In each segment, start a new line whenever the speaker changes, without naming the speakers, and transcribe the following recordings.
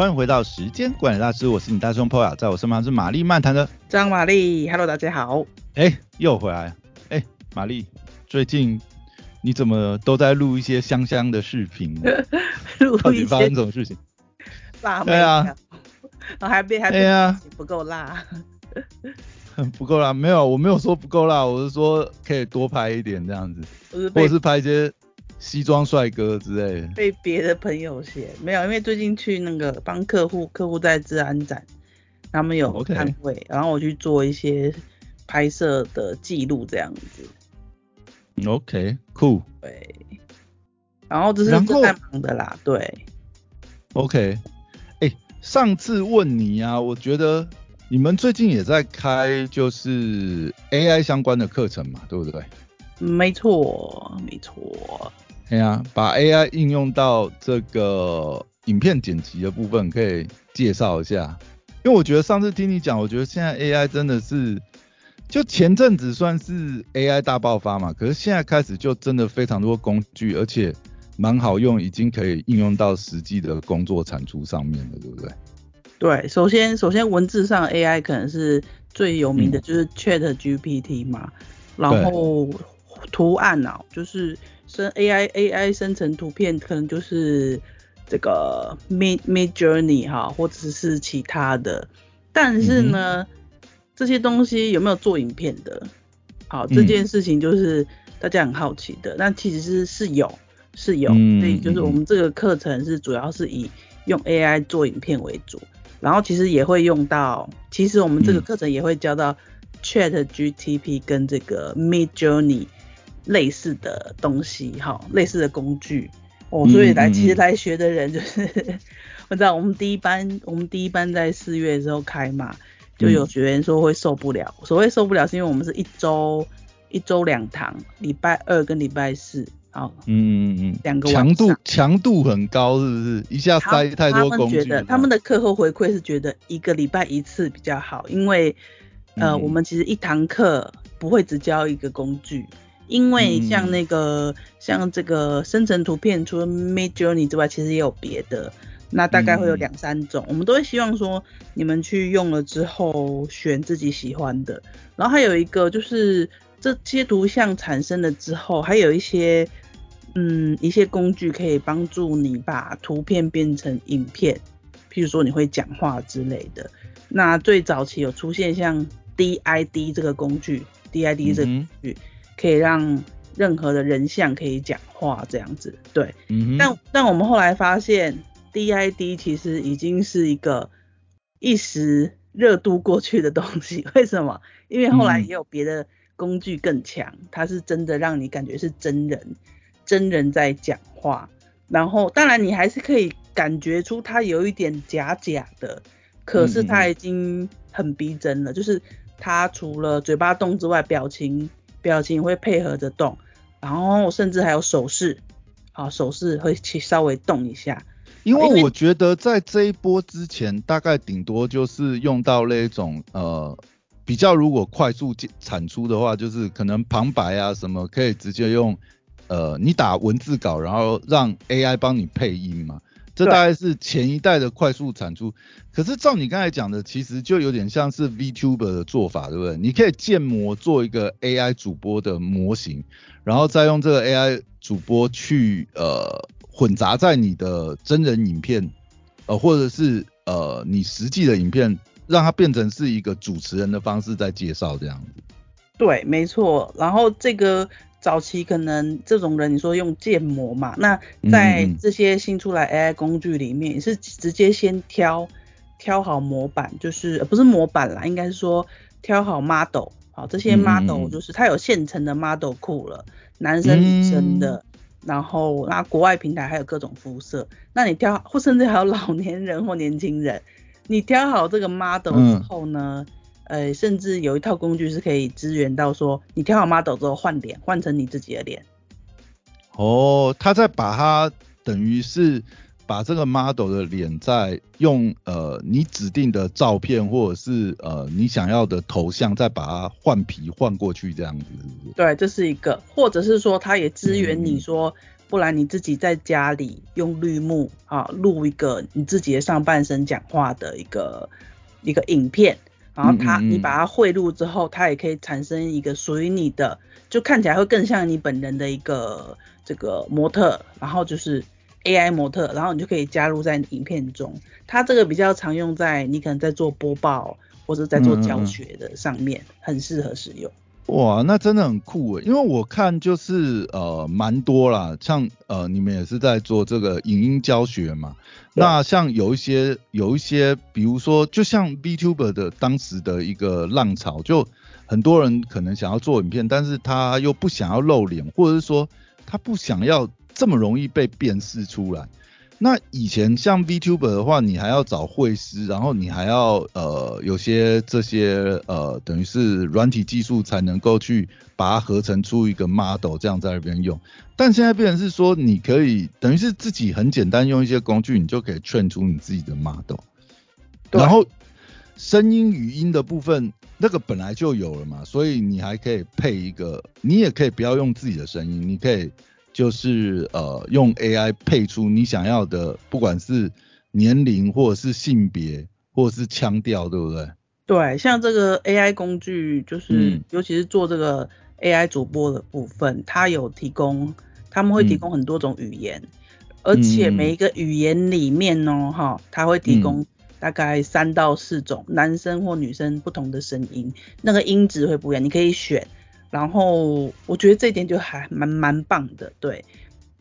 欢迎回到时间管理大师，我是你大兄 Poya，在我身旁是玛丽漫谈的
张玛丽，Hello，大家好。
哎，又回来。哎，玛丽，最近你怎么都在录一些香香的视频？
录一些
发生什么事情？
辣
对啊，我
还被还
对啊，
不够辣。
不够辣，没有，我没有说不够辣，我是说可以多拍一点这样子，或者是拍一些西装帅哥之类的。
被别的朋友写没有，因为最近去那个帮客户，客户在治安展，他们有摊位，然后我去做一些拍摄的记录这样子。
OK，cool。
对，然后这是正在忙的啦，对。
OK，哎，上次问你啊，我觉得。你们最近也在开就是 AI 相关的课程嘛，对不对？
没错，没错。
对啊，把 AI 应用到这个影片剪辑的部分，可以介绍一下。因为我觉得上次听你讲，我觉得现在 AI 真的是，就前阵子算是 AI 大爆发嘛，可是现在开始就真的非常多工具，而且蛮好用，已经可以应用到实际的工作产出上面了，对不对？
对，首先首先文字上 AI 可能是最有名的就是 Chat GPT 嘛，然后图案啊，就是生 AI AI 生成图片可能就是这个 Mid Mid Journey 哈，或者是其他的，但是呢，这些东西有没有做影片的？好，这件事情就是大家很好奇的。那其实是是有是有，所以就是我们这个课程是主要是以用 AI 做影片为主。然后其实也会用到，其实我们这个课程也会教到 Chat GTP 跟这个 Mid Journey 类似的东西，哈，类似的工具哦。所以来其实来学的人就是，我知道我们第一班，我们第一班在四月的时候开嘛，就有学员说会受不了。所谓受不了，是因为我们是一周一周两堂，礼拜二跟礼拜四。好，嗯嗯嗯，两个
强度强度很高，是不是？一下塞太多工具。
他们觉得他们的课后回馈是觉得一个礼拜一次比较好，因为呃，我们其实一堂课不会只教一个工具，因为像那个像这个生成图片，除了 Mid Journey 之外，其实也有别的，那大概会有两三种，我们都会希望说你们去用了之后选自己喜欢的，然后还有一个就是这些图像产生了之后，还有一些。嗯，一些工具可以帮助你把图片变成影片，譬如说你会讲话之类的。那最早期有出现像 DID 这个工具，DID 这个工具可以让任何的人像可以讲话这样子。对，但但我们后来发现 DID 其实已经是一个一时热度过去的东西。为什么？因为后来也有别的工具更强，它是真的让你感觉是真人。真人在讲话，然后当然你还是可以感觉出它有一点假假的，可是它已经很逼真了。就是它除了嘴巴动之外，表情表情会配合着动，然后甚至还有手势，啊手势会去稍微动一下。
因为我觉得在这一波之前，大概顶多就是用到那种呃比较如果快速产出的话，就是可能旁白啊什么可以直接用。呃，你打文字稿，然后让 AI 帮你配音嘛？这大概是前一代的快速产出。可是照你刚才讲的，其实就有点像是 VTuber 的做法，对不对？你可以建模做一个 AI 主播的模型，然后再用这个 AI 主播去呃混杂在你的真人影片，呃或者是呃你实际的影片，让它变成是一个主持人的方式在介绍这样子。
对，没错。然后这个。早期可能这种人，你说用建模嘛？那在这些新出来 AI 工具里面，是直接先挑挑好模板，就是不是模板啦，应该是说挑好 model，好这些 model 就是它有现成的 model 库了，男生女生的，然后那国外平台还有各种肤色，那你挑或甚至还有老年人或年轻人，你挑好这个 model 之后呢？呃，甚至有一套工具是可以支援到说，你挑好 model 之后换脸，换成你自己的脸。
哦，他在把它等于是把这个 model 的脸在用呃你指定的照片或者是呃你想要的头像，再把它换皮换过去这样子。
对，这是一个，或者是说他也支援你说不然你自己在家里用绿幕啊录一个你自己的上半身讲话的一个一个影片，然后它你把它汇入之后，它也可以产生一个属于你的，就看起来会更像你本人的一个这个模特，然后就是 AI 模特，然后你就可以加入在影片中。它这个比较常用在你可能在做播报或者在做教学的上面，很适合使用。
哇，那真的很酷诶，因为我看就是呃蛮多啦，像呃你们也是在做这个影音教学嘛，那像有一些有一些，比如说就像 VTuber 的当时的一个浪潮，就很多人可能想要做影片，但是他又不想要露脸，或者是说他不想要这么容易被辨识出来。那以前像 VTuber 的话，你还要找绘师，然后你还要呃有些这些呃等于是软体技术才能够去把它合成出一个 model，这样在那边用。但现在变成是说，你可以等于是自己很简单用一些工具，你就可以劝出你自己的 model。然后声音语音的部分，那个本来就有了嘛，所以你还可以配一个，你也可以不要用自己的声音，你可以。就是呃用 AI 配出你想要的，不管是年龄或者是性别或者是腔调，对不对？
对，像这个 AI 工具，就是尤其是做这个 AI 主播的部分，它有提供，他们会提供很多种语言，而且每一个语言里面呢，哈，它会提供大概三到四种男生或女生不同的声音，那个音质会不一样，你可以选。然后我觉得这一点就还蛮蛮棒的，对。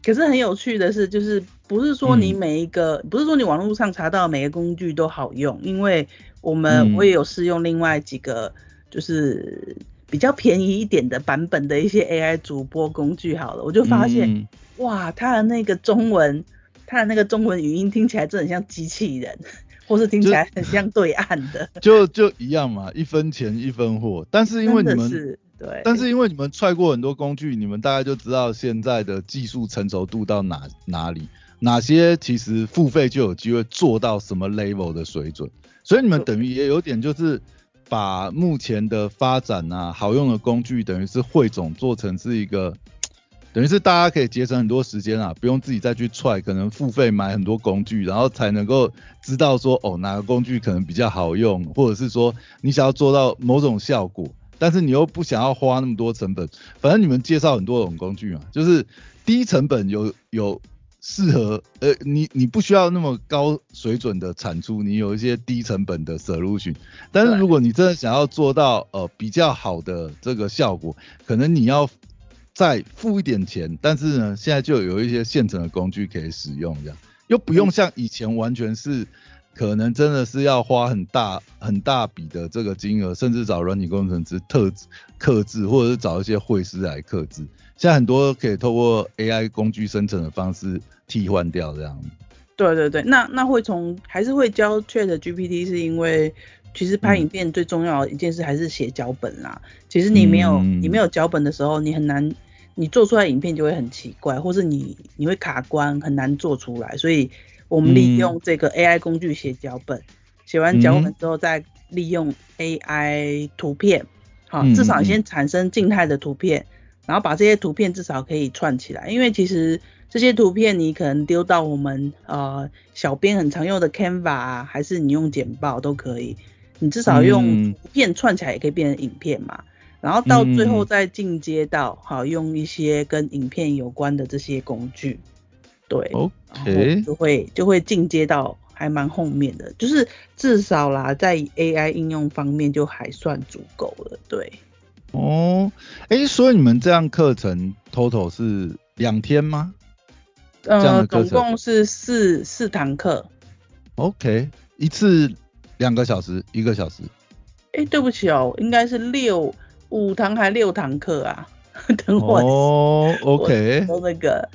可是很有趣的是，就是不是说你每一个，不是说你网络上查到每个工具都好用，因为我们我也有试用另外几个，就是比较便宜一点的版本的一些 AI 主播工具好了，我就发现，哇，它的那个中文，它的那个中文语音听起来真的很像机器人，或是听起来很像对岸的，
就就一样嘛，一分钱一分货。但是因为你们。
对，
但是因为你们踹过很多工具，你们大概就知道现在的技术成熟度到哪哪里，哪些其实付费就有机会做到什么 level 的水准，所以你们等于也有点就是把目前的发展啊，好用的工具等于是汇总做成是一个，等于是大家可以节省很多时间啊，不用自己再去踹，可能付费买很多工具，然后才能够知道说哦哪个工具可能比较好用，或者是说你想要做到某种效果。但是你又不想要花那么多成本，反正你们介绍很多种工具嘛，就是低成本有有适合，呃，你你不需要那么高水准的产出，你有一些低成本的 solution。但是如果你真的想要做到呃比较好的这个效果，可能你要再付一点钱，但是呢，现在就有一些现成的工具可以使用，这样又不用像以前完全是。可能真的是要花很大很大笔的这个金额，甚至找软体工程师特克制，或者是找一些会师来克制。现在很多可以透过 AI 工具生成的方式替换掉这样。
对对对，那那会从还是会教 Chat GPT，是因为其实拍影片最重要的一件事还是写脚本啦。其实你没有你没有脚本的时候，你很难你做出来影片就会很奇怪，或是你你会卡关，很难做出来，所以。我们利用这个 AI 工具写脚本，写完脚本之后再利用 AI 图片，好，至少先产生静态的图片，然后把这些图片至少可以串起来，因为其实这些图片你可能丢到我们呃小编很常用的 Canva 啊，还是你用简报都可以，你至少用图片串起来也可以变成影片嘛，然后到最后再进阶到好用一些跟影片有关的这些工具。对，OK，就会就会进阶到还蛮后面的，就是至少啦，在 AI 应用方面就还算足够了。对，
哦，哎，所以你们这样课程 total 是两天吗？
呃，总共是四四堂课。
OK，一次两个小时，一个小时。
哎，对不起哦，应该是六五堂还六堂课啊？等会
哦，OK，
都那个。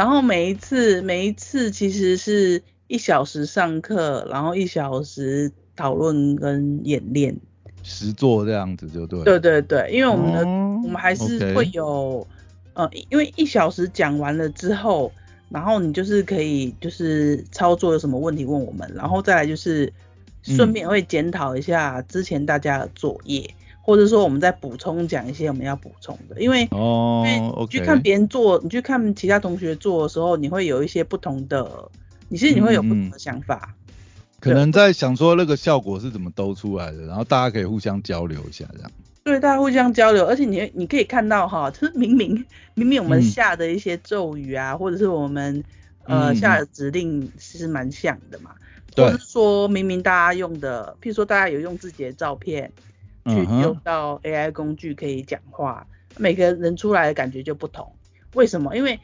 然后每一次每一次其实是一小时上课，然后一小时讨论跟演练，
实做这样子就对。
对对对，因为我们的我们还是会有呃，因为一小时讲完了之后，然后你就是可以就是操作有什么问题问我们，然后再来就是顺便会检讨一下之前大家的作业。或者说我们在补充讲一些我们要补充的，因为
哦
因为你去看别人做，你去看其他同学做的时候，你会有一些不同的，你其实你会有不同的想法。
可能在想说那个效果是怎么兜出来的，然后大家可以互相交流一下这样。
对，大家互相交流，而且你你可以看到哈，就是明明明明我们下的一些咒语啊，或者是我们呃下的指令其实蛮像的嘛。或者说明明大家用的，譬如说大家有用自己的照片去用到 AI 工具可以讲话，每个人出来的感觉就不同。为什么？因为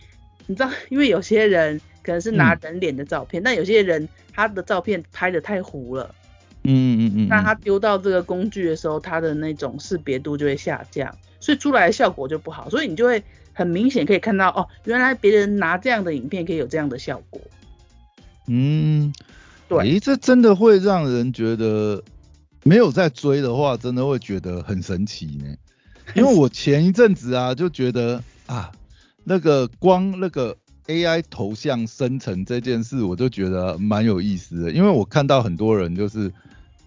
你知道，因为有些人可能是拿人脸的照片，但有些人他的照片拍的太糊了。
嗯嗯嗯。
那他丢到这个工具的时候，他的那种识别度就会下降，所以出来的效果就不好。所以你就会很明显可以看到，哦，原来别人拿这样的影片可以有这样的效果。
嗯。
对，
这真的会让人觉得没有在追的话，真的会觉得很神奇呢。因为我前一阵子啊，就觉得啊，那个光那个 AI 头像生成这件事，我就觉得蛮有意思的。因为我看到很多人就是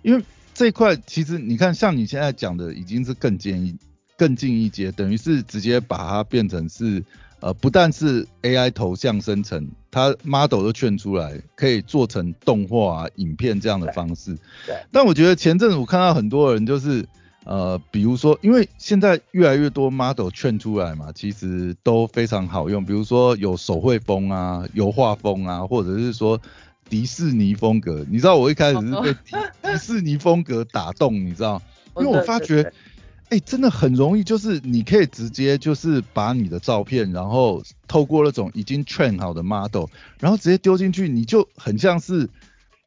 因为这块，其实你看，像你现在讲的，已经是更建议更进一阶，等于是直接把它变成是。呃，不但是 AI 头像生成，它 model 都劝出来，可以做成动画、影片这样的方式。
对。
但我觉得前阵子我看到很多人就是，呃，比如说，因为现在越来越多 model 劝出来嘛，其实都非常好用。比如说有手绘风啊、油画风啊，或者是说迪士尼风格。你知道我一开始是被迪迪士尼风格打动，你知道？因为我发觉。哎，真的很容易，就是你可以直接就是把你的照片，然后透过那种已经 train 好的 model，然后直接丢进去，你就很像是，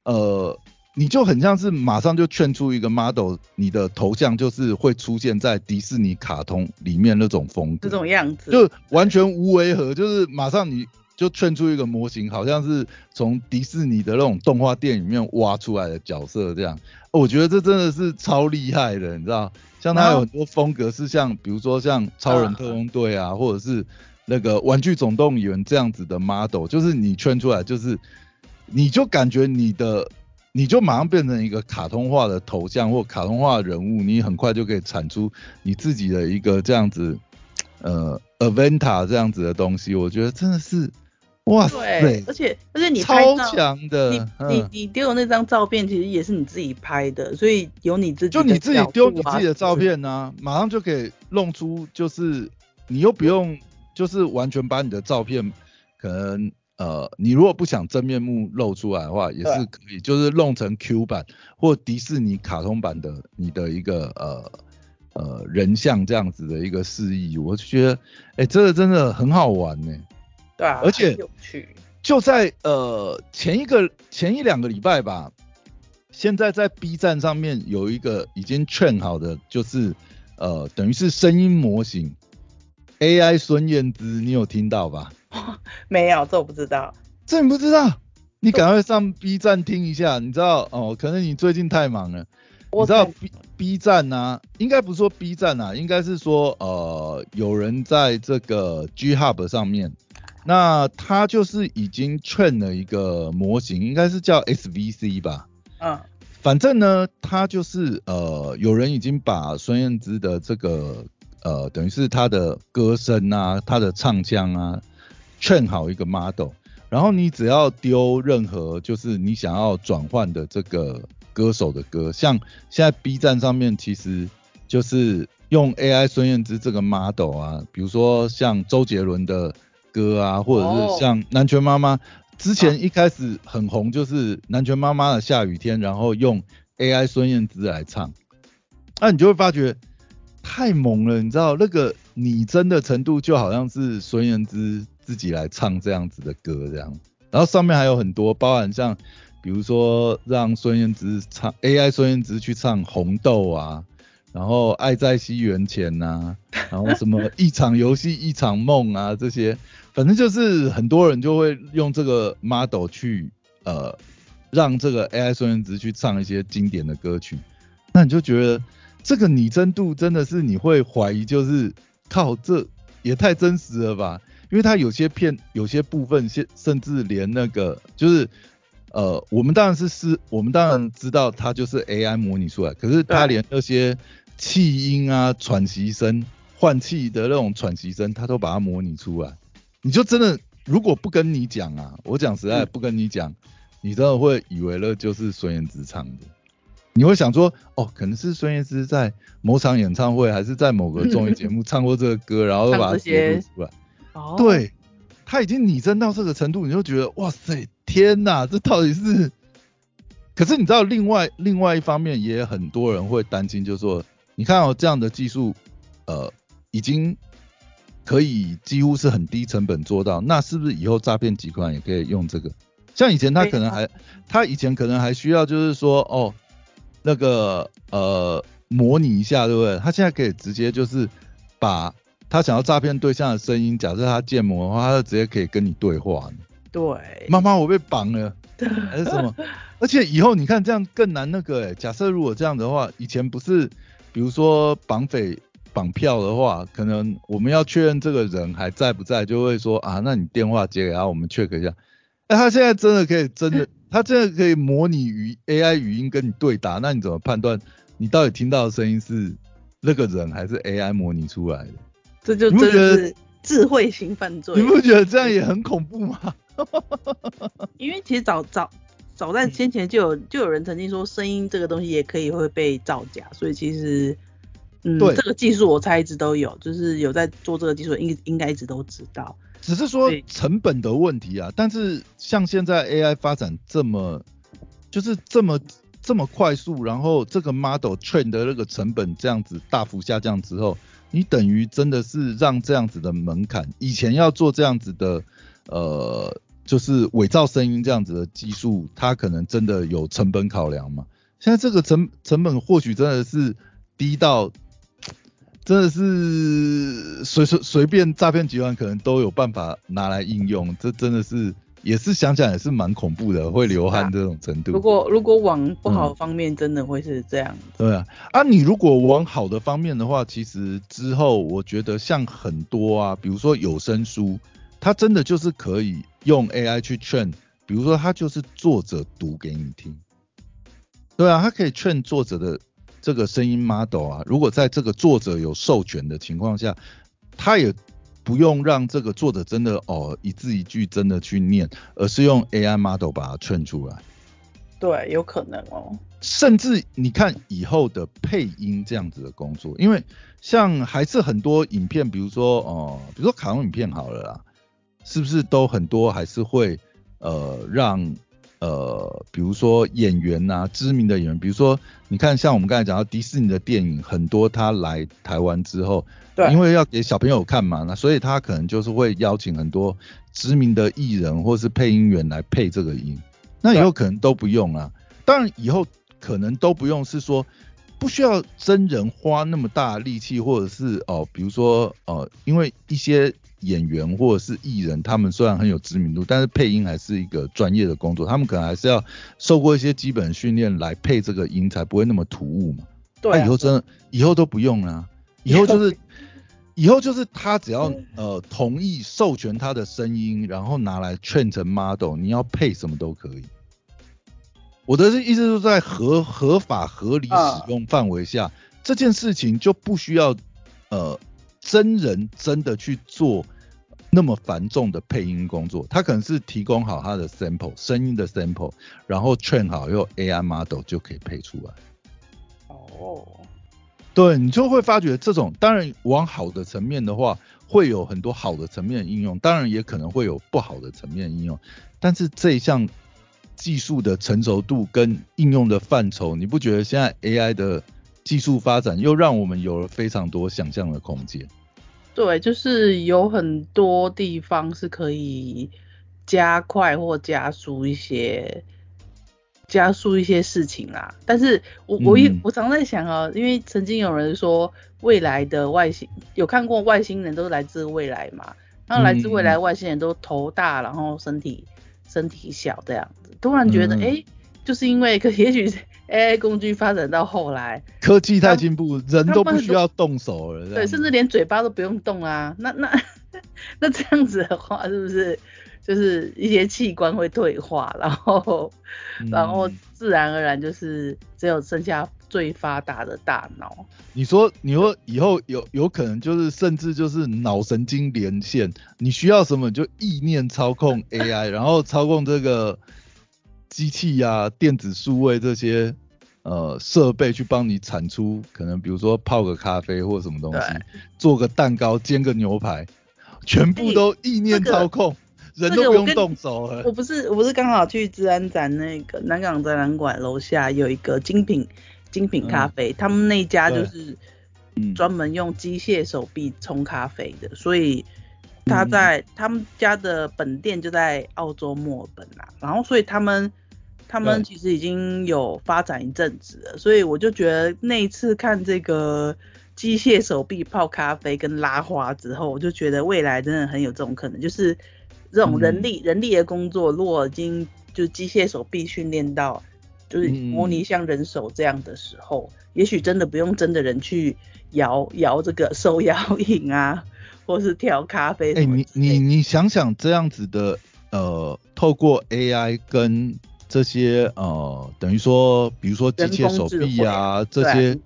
呃，你就很像是马上就劝出一个 model，你的头像就是会出现在迪士尼卡通里面那种风格，
这种样子，
就完全无违和，就是马上你就劝出一个模型，好像是从迪士尼的那种动画店里面挖出来的角色这样，我觉得这真的是超厉害的，你知道？像它有很多风格是像，比如说像超人特工队啊，或者是那个玩具总动员这样子的 model，就是你圈出来，就是你就感觉你的，你就马上变成一个卡通化的头像或卡通化的人物，你很快就可以产出你自己的一个这样子，呃，Aventa 这样子的东西，我觉得真的是。哇
对，而且而且你
超强的，
你你你丢的那张照片其实也是你自己拍的，所以有你自己
就你自己丢你自己的照片呢，马上就可以弄出，就是你又不用就是完全把你的照片，可能呃你如果不想真面目露出来的话，也是可以，就是弄成 Q 版或迪士尼卡通版的你的一个呃呃人像这样子的一个示意，我就觉得哎这个真的很好玩呢。
对啊，
而且
有趣。
就在呃前一个前一两个礼拜吧，现在在 B 站上面有一个已经劝好的，就是呃等于是声音模型 AI 孙燕姿，你有听到吧？
没有，这我不知道。
这你不知道？你赶快上 B 站听一下。你知道哦？可能你最近太忙了。你知道 B B 站呢？应该不是说 B 站啊，应该是说呃有人在这个 G Hub 上面。那他就是已经 train 了一个模型，应该是叫 SVC 吧。
嗯。
反正呢，他就是呃，有人已经把孙燕姿的这个呃，等于是她的歌声啊，她的唱腔啊，train 好一个 model，然后你只要丢任何就是你想要转换的这个歌手的歌，像现在 B 站上面其实就是用 AI 孙燕姿这个 model 啊，比如说像周杰伦的。歌啊，或者是像南拳妈妈之前一开始很红，就是南拳妈妈的下雨天，然后用 AI 孙燕姿来唱，那你就会发觉太猛了，你知道那个拟真的程度就好像是孙燕姿自己来唱这样子的歌这样，然后上面还有很多，包含像比如说让孙燕姿唱 AI 孙燕姿去唱红豆啊。然后爱在西元前呐，然后什么一场游戏一场梦啊这些，反正就是很多人就会用这个 model 去呃让这个 AI 孙燕姿去唱一些经典的歌曲，那你就觉得这个拟真度真的是你会怀疑，就是靠这也太真实了吧？因为它有些片有些部分甚甚至连那个就是。呃，我们当然是是，我们当然知道它就是 AI 模拟出来，可是它连那些气音啊、喘息声、换气的那种喘息声，它都把它模拟出来。你就真的如果不跟你讲啊，我讲实在不跟你讲，你真的会以为那就是孙燕姿唱的。你会想说，哦，可能是孙燕姿在某场演唱会，还是在某个综艺节目唱过这个歌，然后把它 写出来。哦。对，他已经拟真到这个程度，你就觉得，哇塞，天哪，这到底是？可是你知道，另外另外一方面，也很多人会担心，就是说，你看哦，这样的技术，呃，已经可以几乎是很低成本做到，那是不是以后诈骗集团也可以用这个？像以前他可能还，他以前可能还需要就是说，哦，那个呃，模拟一下，对不对？他现在可以直接就是把他想要诈骗对象的声音，假设他建模的话，他就直接可以跟你对话。
对。
妈妈，我被绑了。还是什么？而且以后你看这样更难那个哎。假设如果这样的话，以前不是，比如说绑匪绑票的话，可能我们要确认这个人还在不在，就会说啊，那你电话接给他，我们 check 一下。哎，他现在真的可以，真的，他真的可以模拟语 AI 语音跟你对答，那你怎么判断你到底听到的声音是那个人还是 AI 模拟出来的？
这就真的是智慧型犯罪。
你不觉得这样也很恐怖吗？
因为其实早早早在先前就有就有人曾经说声音这个东西也可以会被造假，所以其实嗯这个技术我猜一直都有，就是有在做这个技术应应该一直都知道，
只是说成本的问题啊。但是像现在 AI 发展这么就是这么这么快速，然后这个 model train 的那个成本这样子大幅下降之后，你等于真的是让这样子的门槛，以前要做这样子的。呃，就是伪造声音这样子的技术，它可能真的有成本考量嘛？现在这个成成本或许真的是低到，真的是随随随便诈骗集团可能都有办法拿来应用，这真的是也是想想也是蛮恐怖的，会流汗这种程度。
如果如果往不好方面，真的会是这样。
对啊，啊你如果往好的方面的话，其实之后我觉得像很多啊，比如说有声书。它真的就是可以用 AI 去劝，比如说它就是作者读给你听，对啊，它可以劝作者的这个声音 model 啊，如果在这个作者有授权的情况下，他也不用让这个作者真的哦一字一句真的去念，而是用 AI model 把它串出来。
对，有可能哦。
甚至你看以后的配音这样子的工作，因为像还是很多影片，比如说哦，比如说卡通影片好了啦。是不是都很多还是会呃让呃比如说演员呐知名的演员，比如说你看像我们刚才讲到迪士尼的电影，很多他来台湾之后，
对，
因为要给小朋友看嘛，那所以他可能就是会邀请很多知名的艺人或是配音员来配这个音，那以后可能都不用啊，当然以后可能都不用是说不需要真人花那么大力气，或者是哦比如说呃因为一些。演员或者是艺人，他们虽然很有知名度，但是配音还是一个专业的工作，他们可能还是要受过一些基本训练来配这个音，才不会那么突兀嘛。
对，
以后真的以后都不用了，以后就是 以后就是他只要呃同意授权他的声音，然后拿来劝成 model，你要配什么都可以。我的意思是在合合法合理使用范围下，这件事情就不需要呃。真人真的去做那么繁重的配音工作，他可能是提供好他的 sample 声音的 sample，然后 train 好用 AI model 就可以配出来。哦，对你就会发觉这种，当然往好的层面的话，会有很多好的层面应用，当然也可能会有不好的层面应用。但是这一项技术的成熟度跟应用的范畴，你不觉得现在 AI 的？技术发展又让我们有了非常多想象的空间。
对，就是有很多地方是可以加快或加速一些加速一些事情啦。但是我我一我常在想啊，因为曾经有人说未来的外星有看过外星人都是来自未来嘛，然后来自未来外星人都头大，然后身体身体小这样子，突然觉得哎，就是因为可也许。AI 工具发展到后来，
科技太进步，人都不需要动手了。
对，甚至连嘴巴都不用动啊。那那 那这样子的话，是不是就是一些器官会退化，然后然后自然而然就是只有剩下最发达的大脑。
你说，你说以后有有可能就是甚至就是脑神经连线，你需要什么就意念操控 AI，然后操控这个机器呀、电子数位这些呃设备去帮你产出，可能比如说泡个咖啡或什么东西，做个蛋糕、煎个牛排，全部都意念操控。人都不用动手了。
我不是，我不是刚好去治安展那个南港展览馆楼下有一个精品精品咖啡，他们那家就是专门用机械手臂冲咖啡的，所以他在他们家的本店就在澳洲墨尔本啦。然后所以他们他们其实已经有发展一阵子了，所以我就觉得那一次看这个机械手臂泡咖啡跟拉花之后，我就觉得未来真的很有这种可能，就是。这种人力人力的工作，如果已经就机械手臂训练到，就是模拟像人手这样的时候，也许真的不用真的人去摇摇这个手摇 饮啊，或是调咖啡。
哎，你你你想想这样子的，呃，透过 AI 跟这些呃，等于说，比如说机械手臂啊，这些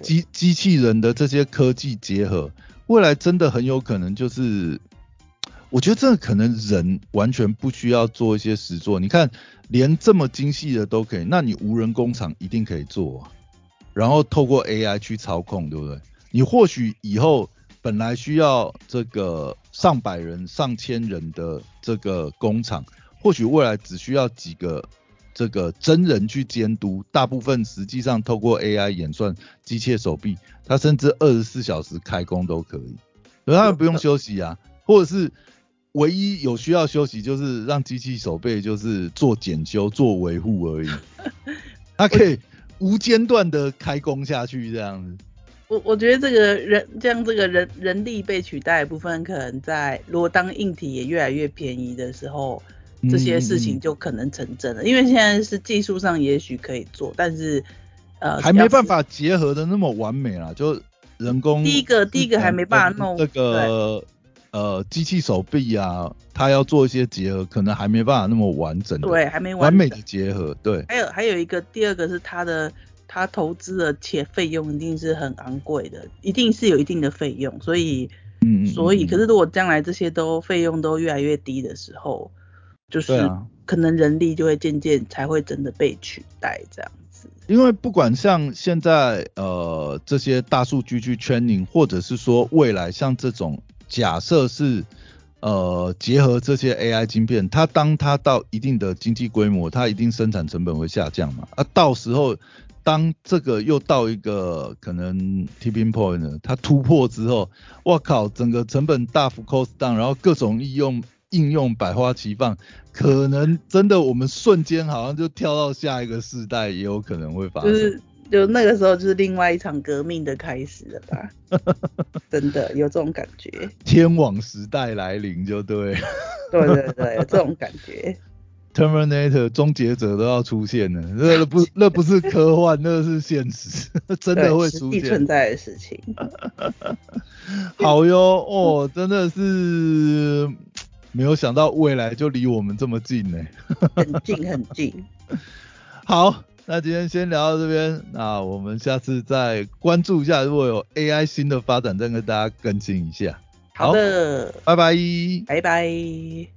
机机器人的这些科技结合，未来真的很有可能就是。我觉得这可能人完全不需要做一些实作，你看连这么精细的都可以，那你无人工厂一定可以做，然后透过 AI 去操控，对不对？你或许以后本来需要这个上百人、上千人的这个工厂，或许未来只需要几个这个真人去监督，大部分实际上透过 AI 演算机械手臂，它甚至二十四小时开工都可以，而他们不用休息啊，或者是。唯一有需要休息，就是让机器手背就是做检修、做维护而已。它可以无间断的开工下去，这样子。
我我觉得这个人，这样这个人人力被取代的部分，可能在如果当硬体也越来越便宜的时候，这些事情就可能成真了。因为现在是技术上也许可以做，但是呃
还没办法结合的那么完美啊，就人工。
第一个第一个还没办法弄
这个。呃，机器手臂啊，它要做一些结合，可能还没办法那么完整。
对，还没
完美的结合。对。
还有还有一个，第二个是它的，它投资的且费用一定是很昂贵的，一定是有一定的费用，所以，嗯所以，可是如果将来这些都费用都越来越低的时候，就是可能人力就会渐渐才会真的被取代这样子。
因为不管像现在呃这些大数据去 training，或者是说未来像这种。假设是呃结合这些 AI 晶片，它当它到一定的经济规模，它一定生产成本会下降嘛？啊，到时候当这个又到一个可能 tipping point，它突破之后，我靠，整个成本大幅 cost down，然后各种应用应用百花齐放，可能真的我们瞬间好像就跳到下一个世代，也有可能会发生。
就是就那个时候就是另外一场革命的开始了吧？真的有这种感觉。
天网时代来临就对。
对对对，有这种感觉。
Terminator 终结者都要出现了，那不 那不是科幻，那是现实，真的会出现
存在的事情。
好哟，哦，真的是没有想到未来就离我们这么近呢。
很近很近。
好。那今天先聊到这边，那我们下次再关注一下，如果有 AI 新的发展，再跟大家更新一下。
好的，
拜拜，
拜拜。